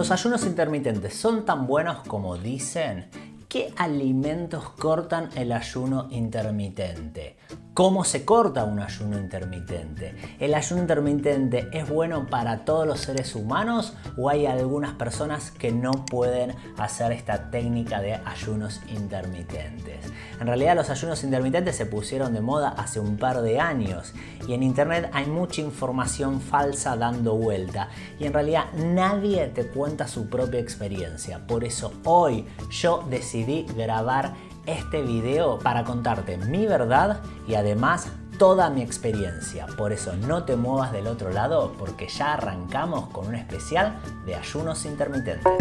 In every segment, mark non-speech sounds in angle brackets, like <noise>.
¿Los ayunos intermitentes son tan buenos como dicen? ¿Qué alimentos cortan el ayuno intermitente? ¿Cómo se corta un ayuno intermitente? ¿El ayuno intermitente es bueno para todos los seres humanos o hay algunas personas que no pueden hacer esta técnica de ayunos intermitentes? En realidad los ayunos intermitentes se pusieron de moda hace un par de años y en internet hay mucha información falsa dando vuelta y en realidad nadie te cuenta su propia experiencia. Por eso hoy yo decidí grabar este video para contarte mi verdad y además toda mi experiencia. Por eso no te muevas del otro lado porque ya arrancamos con un especial de ayunos intermitentes.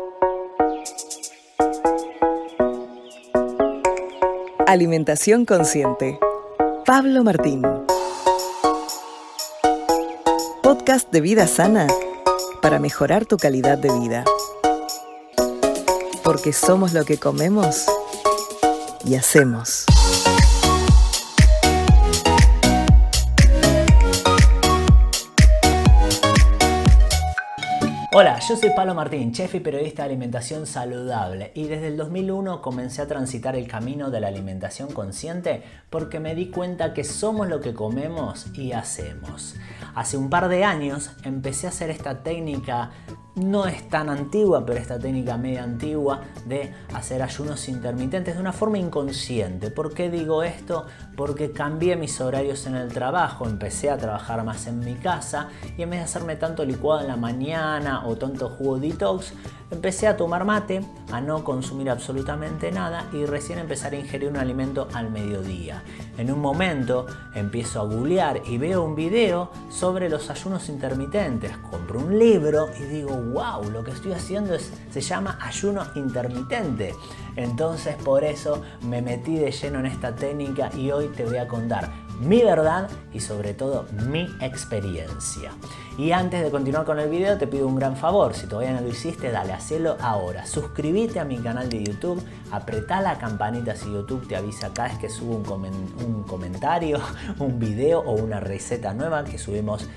Alimentación consciente. Pablo Martín. Podcast de vida sana para mejorar tu calidad de vida. Porque somos lo que comemos y hacemos. Hola, yo soy Pablo Martín, chef y periodista de alimentación saludable y desde el 2001 comencé a transitar el camino de la alimentación consciente porque me di cuenta que somos lo que comemos y hacemos. Hace un par de años empecé a hacer esta técnica no es tan antigua, pero esta técnica media antigua de hacer ayunos intermitentes de una forma inconsciente. ¿Por qué digo esto? Porque cambié mis horarios en el trabajo, empecé a trabajar más en mi casa y en vez de hacerme tanto licuado en la mañana o tanto jugo detox, empecé a tomar mate, a no consumir absolutamente nada y recién empezar a ingerir un alimento al mediodía. En un momento empiezo a googlear y veo un video sobre los ayunos intermitentes. Compro un libro y digo, wow, lo que estoy haciendo se llama ayuno intermitente. Entonces por eso me metí de lleno en esta técnica y hoy te voy a contar mi verdad y sobre todo mi experiencia. Y antes de continuar con el video te pido un gran favor, si todavía no lo hiciste, dale, hacelo ahora. Suscríbete a mi canal de YouTube, apretá la campanita si YouTube te avisa cada vez que subo un, un comentario, <laughs> un video o una receta nueva que subimos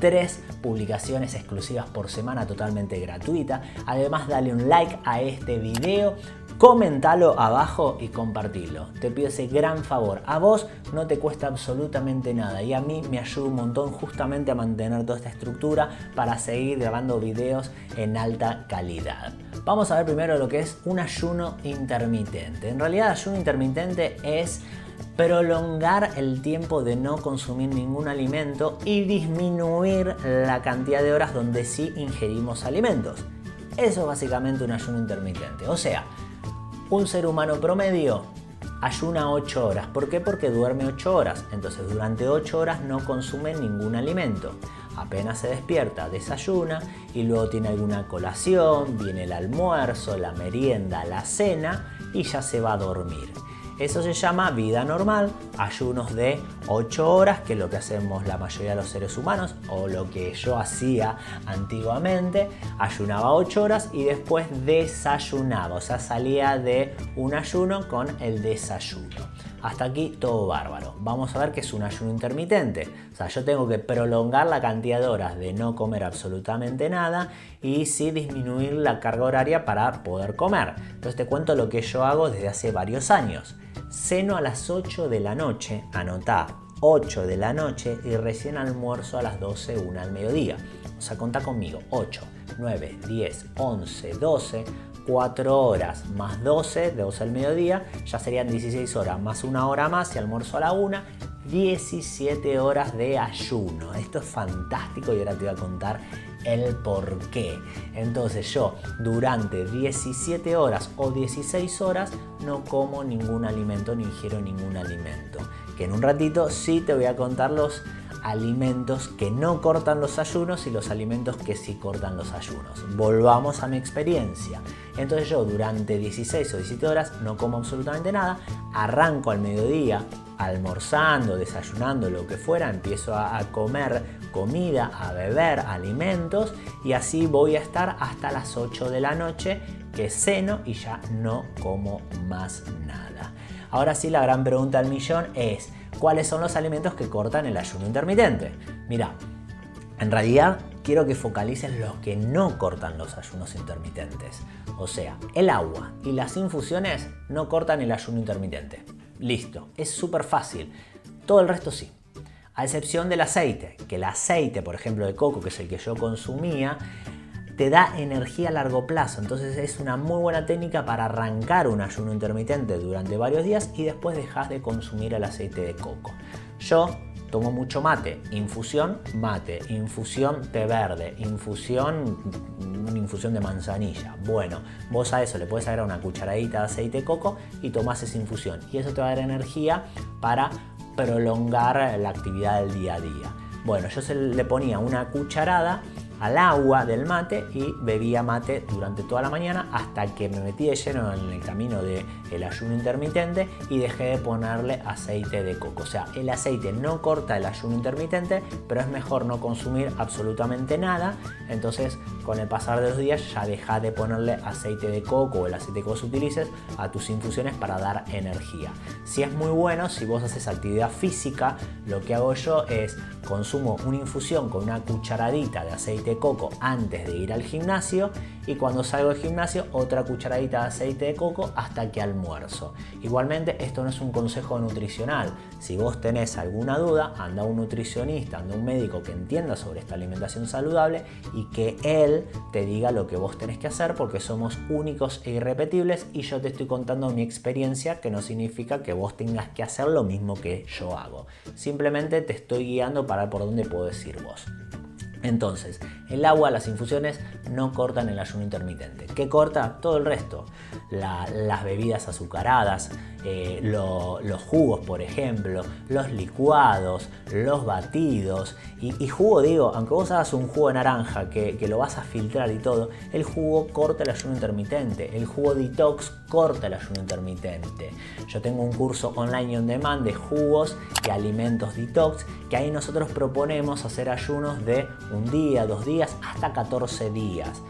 tres publicaciones exclusivas por semana totalmente gratuita. Además dale un like a este video, comentalo abajo y compartilo. Te pido ese gran favor. A vos no te cuesta absolutamente nada y a mí me ayuda un montón justamente a mantener toda esta estructura para seguir grabando videos en alta calidad. Vamos a ver primero lo que es un ayuno intermitente. En realidad ayuno intermitente es prolongar el tiempo de no consumir ningún alimento y disminuir la cantidad de horas donde sí ingerimos alimentos. Eso es básicamente un ayuno intermitente. O sea, un ser humano promedio ayuna 8 horas. ¿Por qué? Porque duerme 8 horas. Entonces durante 8 horas no consume ningún alimento. Apenas se despierta, desayuna y luego tiene alguna colación, viene el almuerzo, la merienda, la cena y ya se va a dormir. Eso se llama vida normal, ayunos de 8 horas, que es lo que hacemos la mayoría de los seres humanos, o lo que yo hacía antiguamente, ayunaba 8 horas y después desayunaba, o sea, salía de un ayuno con el desayuno. Hasta aquí todo bárbaro. Vamos a ver qué es un ayuno intermitente. O sea, yo tengo que prolongar la cantidad de horas de no comer absolutamente nada y sí disminuir la carga horaria para poder comer. Entonces te cuento lo que yo hago desde hace varios años. Ceno a las 8 de la noche, anotá, 8 de la noche y recién almuerzo a las 12, 1 al mediodía. O sea, contá conmigo, 8, 9, 10, 11, 12, 4 horas más 12, de 12 al mediodía, ya serían 16 horas, más una hora más y almuerzo a la 1, 17 horas de ayuno. Esto es fantástico y ahora te voy a contar el por qué. Entonces yo durante 17 horas o 16 horas no como ningún alimento ni ingiero ningún alimento. Que en un ratito sí te voy a contar los alimentos que no cortan los ayunos y los alimentos que sí cortan los ayunos. Volvamos a mi experiencia. Entonces yo durante 16 o 17 horas no como absolutamente nada, arranco al mediodía almorzando, desayunando, lo que fuera, empiezo a, comer comida, a beber alimentos y así voy a estar hasta las 8 de la noche que ceno y ya no como más nada. Ahora sí, la gran pregunta del millón es, ¿cuáles son los alimentos que cortan el ayuno intermitente? Mira, en realidad quiero que focalices los que no cortan los ayunos intermitentes. O sea, el agua y las infusiones no cortan el ayuno intermitente. Listo, es súper fácil. Todo el resto sí. A excepción del aceite, que el aceite, por ejemplo, de coco, que es el que yo consumía, te da energía a largo plazo. Entonces es una muy buena técnica para arrancar un ayuno intermitente durante varios días y después dejas de consumir el aceite de coco. Yo tomo mucho mate, infusión, mate, infusión té verde, infusión, infusión de manzanilla. Bueno, vos a eso le puedes agregar una cucharadita de aceite de coco y tomás esa infusión. Y eso te va a dar energía para prolongar la actividad del día a día. Bueno, yo se le ponía una cucharada al agua del mate y bebía mate durante toda la mañana hasta que me metí de lleno en el camino del el ayuno intermitente y dejé de ponerle aceite de coco. O sea, el aceite no corta el ayuno intermitente, pero es mejor no consumir absolutamente nada. Entonces, con el pasar de los días ya deja de ponerle aceite de coco o el aceite que vos utilices a tus infusiones para dar energía. Si es muy bueno, si vos haces actividad física, lo que hago yo es consumo una infusión con una cucharadita de aceite de coco antes de ir al gimnasio y cuando salgo del gimnasio otra cucharadita de aceite de coco hasta que Igualmente esto no es un consejo nutricional. Si vos tenés alguna duda, anda a un nutricionista, anda a un médico que entienda sobre esta alimentación saludable y que él te diga lo que vos tenés que hacer porque somos únicos e irrepetibles y yo te estoy contando mi experiencia que no significa que vos tengas que hacer lo mismo que yo hago. Simplemente te estoy guiando para por dónde puedo decir vos. Entonces, el agua, las infusiones no cortan el ayuno intermitente. ¿Qué corta? Todo el resto. las bebidas azucaradas, eh, los jugos, por ejemplo, los licuados, los batidos. Y, jugo, digo, aunque vos hagas un jugo de naranja que, que, lo vas a filtrar y todo, el jugo corta el ayuno intermitente. El jugo detox corta el ayuno intermitente. Yo tengo un curso online on demand de jugos y alimentos detox que ahí nosotros proponemos hacer ayunos de un día, dos días, hasta 14 días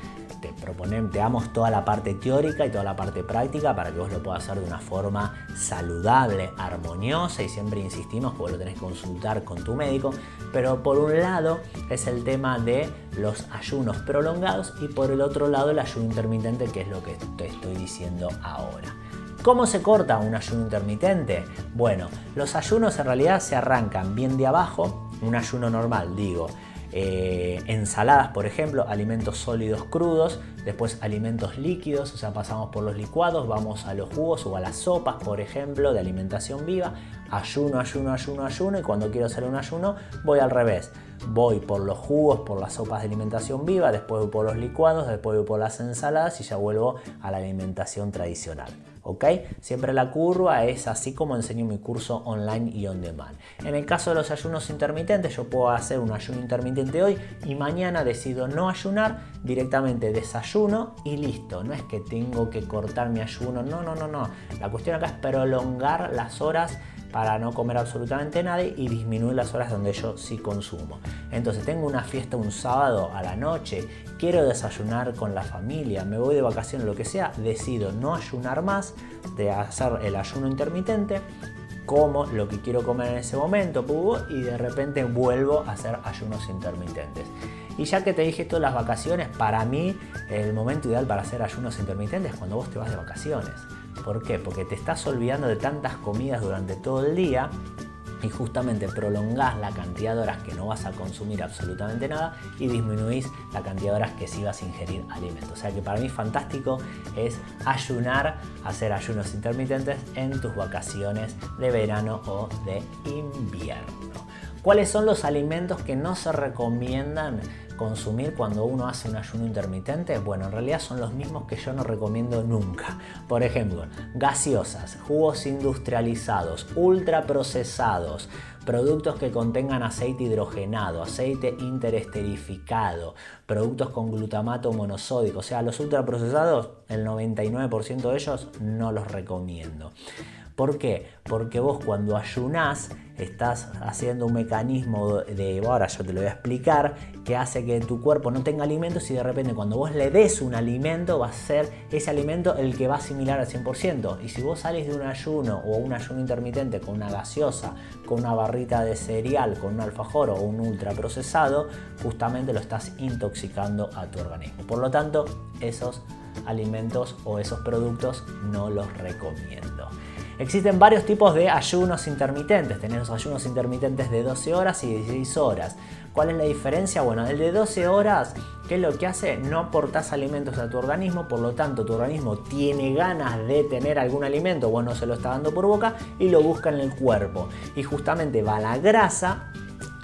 te proponemos, te damos toda la parte teórica y toda la parte práctica para que vos lo puedas hacer de una forma saludable, armoniosa y siempre insistimos porque lo tenés que consultar con tu médico. Pero por un lado es el tema de los ayunos prolongados y por el otro lado el ayuno intermitente que es lo que te estoy diciendo ahora. ¿Cómo se corta un ayuno intermitente? Bueno, los ayunos en realidad se arrancan bien de abajo, un ayuno normal, digo, eh, ensaladas, por ejemplo, alimentos sólidos crudos, después alimentos líquidos, o sea, pasamos por los licuados, vamos a los jugos o a las sopas, por ejemplo, de alimentación viva, ayuno, ayuno, ayuno, ayuno, y cuando quiero hacer un ayuno voy al revés. Voy por los jugos, por las sopas de alimentación viva, después voy por los licuados, después voy por las ensaladas y ya vuelvo a la alimentación tradicional. ¿ok? Siempre la curva es así como enseño mi curso online y on demand. En el caso de los ayunos intermitentes, yo puedo hacer un ayuno intermitente hoy y mañana decido no ayunar, directamente desayuno y listo. No es que tengo que cortar mi ayuno, no, no, no, no. La cuestión acá es prolongar las horas para no comer absolutamente nada y disminuir las horas donde yo sí consumo. Entonces tengo una fiesta un sábado a la noche, quiero desayunar con la familia, me voy de vacaciones, lo que sea, decido no ayunar más, de hacer el ayuno intermitente, como lo que quiero comer en ese momento, y de repente vuelvo a hacer ayunos intermitentes. Y ya que te dije esto las vacaciones, para mí el momento ideal para hacer ayunos intermitentes es cuando vos te vas de vacaciones. ¿Por qué? Porque te estás olvidando de tantas comidas durante todo el día y justamente prolongás la cantidad de horas que no vas a consumir absolutamente nada y disminuís la cantidad de horas que sí vas a ingerir alimentos. O sea que para mí fantástico es ayunar, hacer ayunos intermitentes en tus vacaciones de verano o de invierno. ¿Cuáles son los alimentos que no se recomiendan consumir cuando uno hace un ayuno intermitente? Bueno, en realidad son los mismos que yo no recomiendo nunca. Por ejemplo, gaseosas, jugos industrializados, ultraprocesados, productos que contengan aceite hidrogenado, aceite interesterificado, productos con glutamato monosódico, o sea, los ultraprocesados, el 99% de ellos no los recomiendo. ¿Por qué? Porque vos cuando ayunás estás haciendo un mecanismo de, ahora yo te lo voy a explicar, que hace que tu cuerpo no tenga alimentos y de repente cuando vos le des un alimento va a ser ese alimento el que va a asimilar al 100%. Y si vos salís de un ayuno o un ayuno intermitente con una gaseosa, con una barrita de cereal, con un alfajor o un ultra procesado, justamente lo estás intoxicando a tu organismo. Por lo tanto, esos alimentos o esos productos no los recomiendo. Existen varios tipos de ayunos intermitentes. Tenemos ayunos intermitentes de 12 horas y 16 horas. ¿Cuál es la diferencia? Bueno, el de 12 horas, ¿qué es lo que hace? No aportas alimentos a tu organismo, por lo tanto tu organismo tiene ganas de tener algún alimento, bueno, se lo está dando por boca y lo busca en el cuerpo. Y justamente va la grasa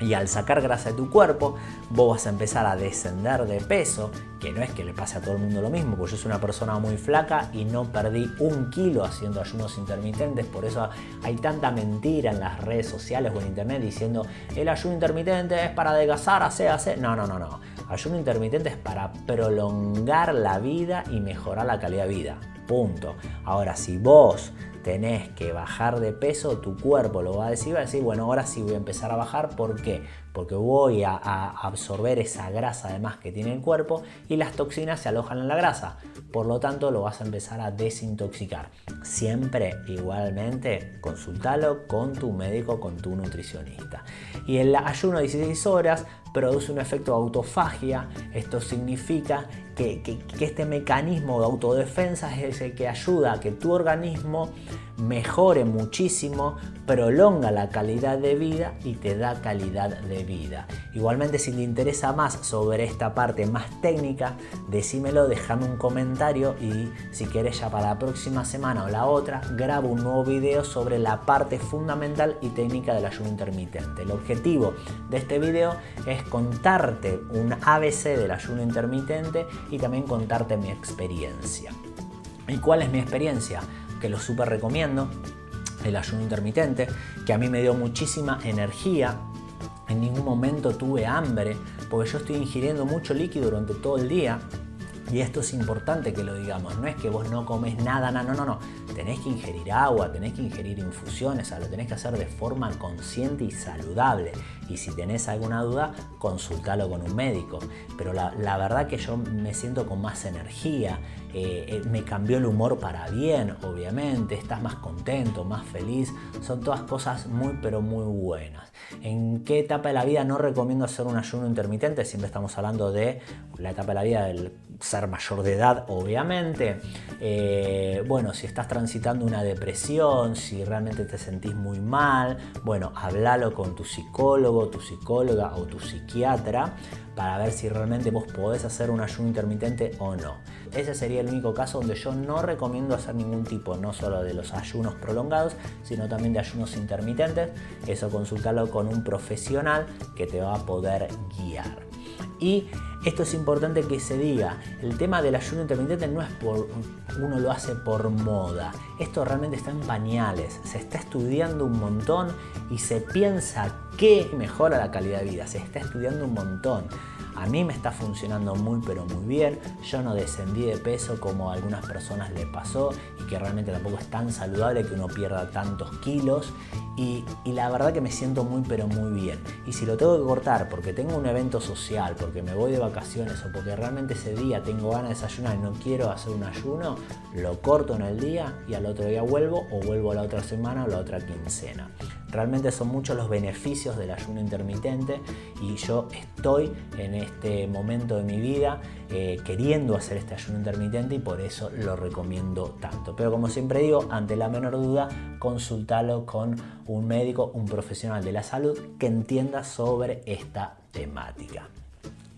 y al sacar grasa de tu cuerpo, vos vas a empezar a descender de peso, que no es que le pase a todo el mundo lo mismo, porque yo soy una persona muy flaca y no perdí un kilo haciendo ayunos intermitentes, por eso hay tanta mentira en las redes sociales o en internet diciendo el ayuno intermitente es para adelgazar, hacer, hacer. No, no, no, no. Ayuno intermitente es para prolongar la vida y mejorar la calidad de vida. Punto. Ahora, si vos tenés que bajar de peso, tu cuerpo lo va a decir, va a decir, bueno, ahora sí voy a empezar a bajar, ¿por qué? Porque voy a, absorber esa grasa además que tiene el cuerpo y las toxinas se alojan en la grasa, por lo tanto lo vas a empezar a desintoxicar. Siempre igualmente consultalo con tu médico, con tu nutricionista. Y el ayuno de 16 horas produce un efecto de autofagia. Esto significa que, este mecanismo de autodefensa es el que ayuda a que tu organismo mejore muchísimo, prolonga la calidad de vida y te da calidad de vida. Igualmente si te interesa más sobre esta parte más técnica, decímelo, déjame un comentario y si quieres ya para la próxima semana o la otra, grabo un nuevo video sobre la parte fundamental y técnica del ayuno intermitente. El objetivo de este video es contarte un ABC del ayuno intermitente y también contarte mi experiencia. ¿Y cuál es mi experiencia? Que lo súper recomiendo, el ayuno intermitente, que a mí me dio muchísima energía. En ningún momento tuve hambre, porque yo estoy ingiriendo mucho líquido durante todo el día. Y esto es importante que lo digamos, no es que vos no comes nada, no, no, no, tenés que ingerir agua, tenés que ingerir infusiones, o lo tenés que hacer de forma consciente y saludable. Y si tenés alguna duda, consultalo con un médico. Pero la, verdad que yo me siento con más energía, eh, eh, me cambió el humor para bien, obviamente, estás más contento, más feliz, son todas cosas muy pero muy buenas. ¿En qué etapa de la vida no recomiendo hacer un ayuno intermitente? Siempre estamos hablando de la etapa de la vida del ser mayor de edad, obviamente. Eh, bueno, si estás transitando una depresión, si realmente te sentís muy mal, bueno, háblalo con tu psicólogo, tu psicóloga o tu psiquiatra para ver si realmente vos podés hacer un ayuno intermitente o no. Ese sería el único caso donde yo no recomiendo hacer ningún tipo, no solo de los ayunos prolongados, sino también de ayunos intermitentes. Eso consultarlo con un profesional que te va a poder guiar. Y esto es importante que se diga, el tema del ayuno intermitente no es por uno lo hace por moda. Esto realmente está en pañales, se está estudiando un montón y se piensa que mejora la calidad de vida, se está estudiando un montón. A mí me está funcionando muy pero muy bien. Yo no descendí de peso como a algunas personas le pasó y que realmente tampoco es tan saludable que uno pierda tantos kilos. Y, la verdad que me siento muy pero muy bien. Y si lo tengo que cortar porque tengo un evento social, porque me voy de vacaciones o porque realmente ese día tengo ganas de desayunar y no quiero hacer un ayuno, lo corto en el día y al otro día vuelvo o vuelvo la otra semana o la otra quincena. Realmente son muchos los beneficios del ayuno intermitente y yo estoy en este momento de mi vida eh, queriendo hacer este ayuno intermitente y por eso lo recomiendo tanto. Pero como siempre digo, ante la menor duda, consultalo con un médico, un profesional de la salud que entienda sobre esta temática.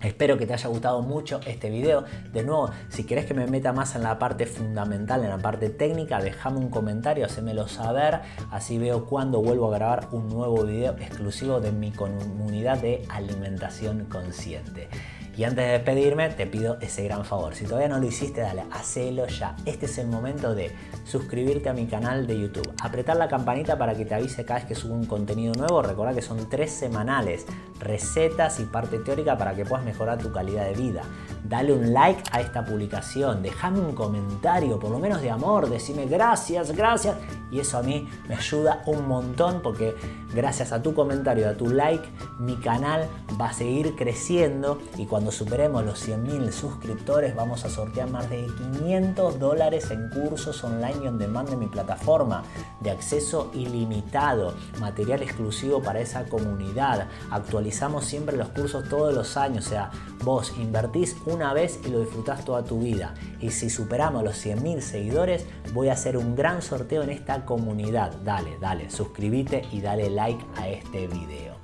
Espero que te haya gustado mucho este video. De nuevo, si querés que me meta más en la parte fundamental, en la parte técnica, déjame un comentario, hacémelo saber. Así veo cuando vuelvo a grabar un nuevo video exclusivo de mi comunidad de alimentación consciente. Y antes de despedirme, te pido ese gran favor. Si todavía no lo hiciste, dale, hacelo ya. Este es el momento de suscribirte a mi canal de YouTube. Apretar la campanita para que te avise cada vez que subo un contenido nuevo. Recuerda que son tres semanales. Recetas y parte teórica para que puedas mejorar tu calidad de vida. Dale un like a esta publicación. Déjame un comentario, por lo menos de amor. Decime gracias, gracias. Y eso a mí me ayuda un montón porque gracias a tu comentario, a tu like, mi canal va a seguir creciendo y cuando superemos los 100.000 suscriptores vamos a sortear más de 500 dólares en cursos online y on demand de mi plataforma de acceso ilimitado, material exclusivo para esa comunidad. Actualizamos siempre los cursos todos los años, o sea, vos invertís una vez y lo disfrutás toda tu vida. Y si superamos los 100.000 seguidores, voy a hacer un gran sorteo en esta comunidad. Dale, dale, suscríbete y dale like a este video.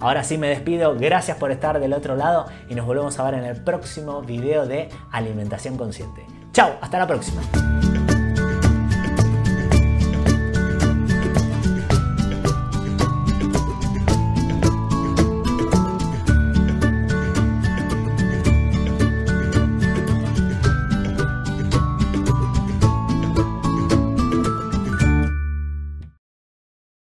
Ahora sí me despido, gracias por estar del otro lado y nos volvemos a ver en el próximo video de alimentación consciente. Chao, hasta la próxima.